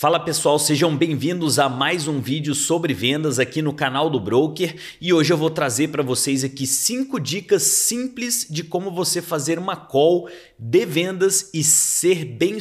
Fala pessoal, sejam bem-vindos a mais um vídeo sobre vendas aqui no canal do Broker. E hoje eu vou trazer para vocês aqui cinco dicas simples de como você fazer uma call de vendas e ser bem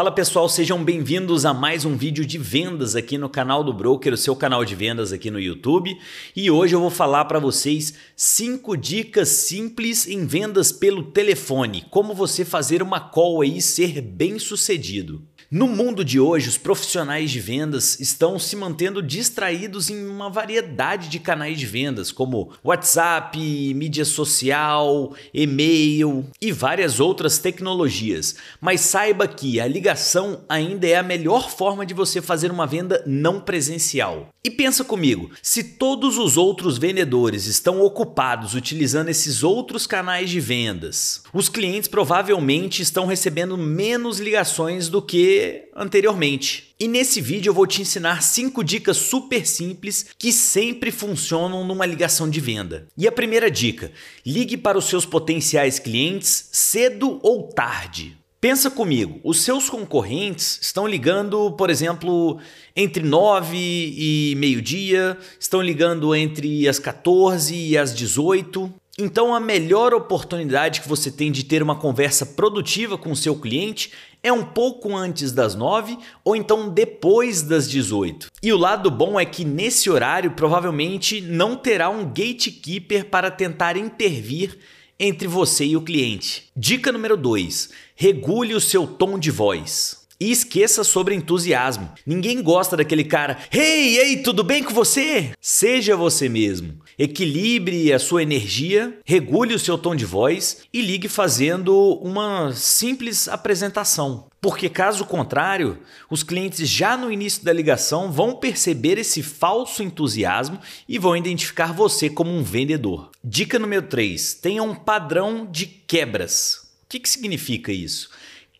Fala pessoal, sejam bem-vindos a mais um vídeo de vendas aqui no canal do Broker, o seu canal de vendas aqui no YouTube. E hoje eu vou falar para vocês cinco dicas simples em vendas pelo telefone, como você fazer uma call aí ser bem sucedido. No mundo de hoje, os profissionais de vendas estão se mantendo distraídos em uma variedade de canais de vendas, como WhatsApp, mídia social, e-mail e várias outras tecnologias. Mas saiba que a ligação ainda é a melhor forma de você fazer uma venda não presencial. E pensa comigo, se todos os outros vendedores estão ocupados utilizando esses outros canais de vendas, os clientes provavelmente estão recebendo menos ligações do que anteriormente. E nesse vídeo eu vou te ensinar 5 dicas super simples que sempre funcionam numa ligação de venda. E a primeira dica: ligue para os seus potenciais clientes cedo ou tarde. Pensa comigo, os seus concorrentes estão ligando, por exemplo, entre 9 e meio-dia, estão ligando entre as 14 e as 18. Então, a melhor oportunidade que você tem de ter uma conversa produtiva com o seu cliente é um pouco antes das 9 ou então depois das 18. E o lado bom é que nesse horário provavelmente não terá um gatekeeper para tentar intervir entre você e o cliente. Dica número 2: regule o seu tom de voz. E esqueça sobre entusiasmo. Ninguém gosta daquele cara, hey, ei, tudo bem com você? Seja você mesmo. Equilibre a sua energia, regule o seu tom de voz e ligue fazendo uma simples apresentação. Porque caso contrário, os clientes já no início da ligação vão perceber esse falso entusiasmo e vão identificar você como um vendedor. Dica número 3: tenha um padrão de quebras. O que, que significa isso?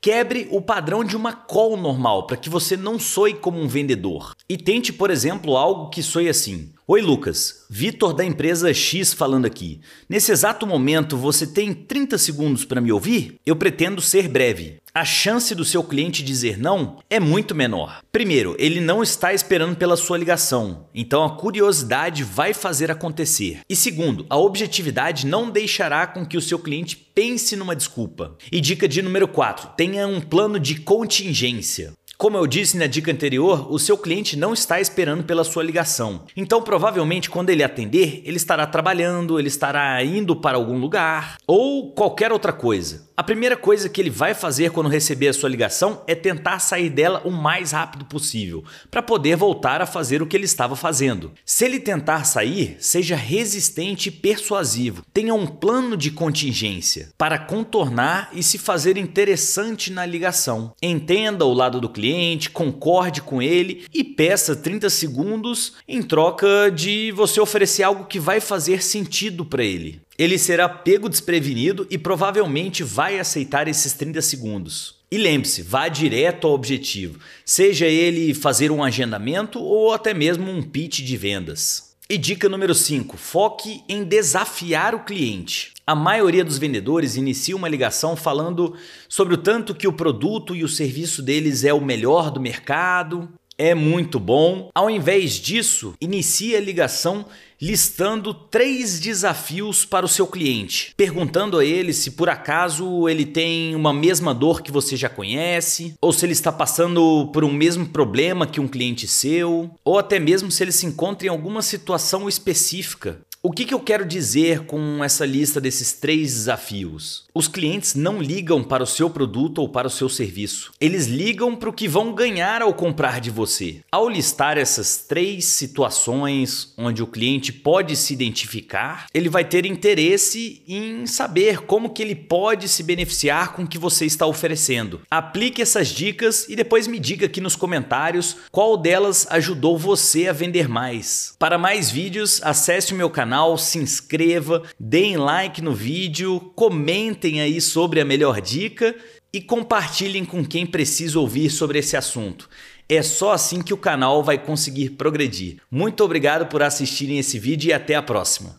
Quebre o padrão de uma call normal para que você não soe como um vendedor. E tente, por exemplo, algo que soe assim: Oi, Lucas. Vitor da empresa X falando aqui. Nesse exato momento, você tem 30 segundos para me ouvir? Eu pretendo ser breve. A chance do seu cliente dizer não é muito menor. Primeiro, ele não está esperando pela sua ligação, então a curiosidade vai fazer acontecer. E segundo, a objetividade não deixará com que o seu cliente pense numa desculpa. E dica de número 4: tenha um plano de contingência. Como eu disse na dica anterior, o seu cliente não está esperando pela sua ligação. Então, provavelmente, quando ele atender, ele estará trabalhando, ele estará indo para algum lugar ou qualquer outra coisa. A primeira coisa que ele vai fazer quando receber a sua ligação é tentar sair dela o mais rápido possível, para poder voltar a fazer o que ele estava fazendo. Se ele tentar sair, seja resistente e persuasivo. Tenha um plano de contingência para contornar e se fazer interessante na ligação. Entenda o lado do cliente, concorde com ele e peça 30 segundos em troca de você oferecer algo que vai fazer sentido para ele ele será pego desprevenido e provavelmente vai aceitar esses 30 segundos. E lembre-se, vá direto ao objetivo, seja ele fazer um agendamento ou até mesmo um pitch de vendas. E dica número 5: foque em desafiar o cliente. A maioria dos vendedores inicia uma ligação falando sobre o tanto que o produto e o serviço deles é o melhor do mercado, é muito bom. Ao invés disso, inicie a ligação listando três desafios para o seu cliente, perguntando a ele se por acaso ele tem uma mesma dor que você já conhece, ou se ele está passando por um mesmo problema que um cliente seu, ou até mesmo se ele se encontra em alguma situação específica o que, que, eu quero dizer com essa lista desses três desafios? Os clientes não ligam para o seu produto ou para o seu serviço. Eles ligam para o que vão ganhar ao comprar de você. Ao listar essas três situações onde o cliente pode se identificar, ele vai ter interesse em saber como que ele pode se beneficiar com o que você está oferecendo. Aplique essas dicas e depois me diga aqui nos comentários qual delas ajudou você a vender mais. Para mais vídeos, acesse o meu canal canal, se inscreva, deem like no vídeo, comentem aí sobre a melhor dica e compartilhem com quem precisa ouvir sobre esse assunto. É só assim que o canal vai conseguir progredir. Muito obrigado por assistirem esse vídeo e até a próxima.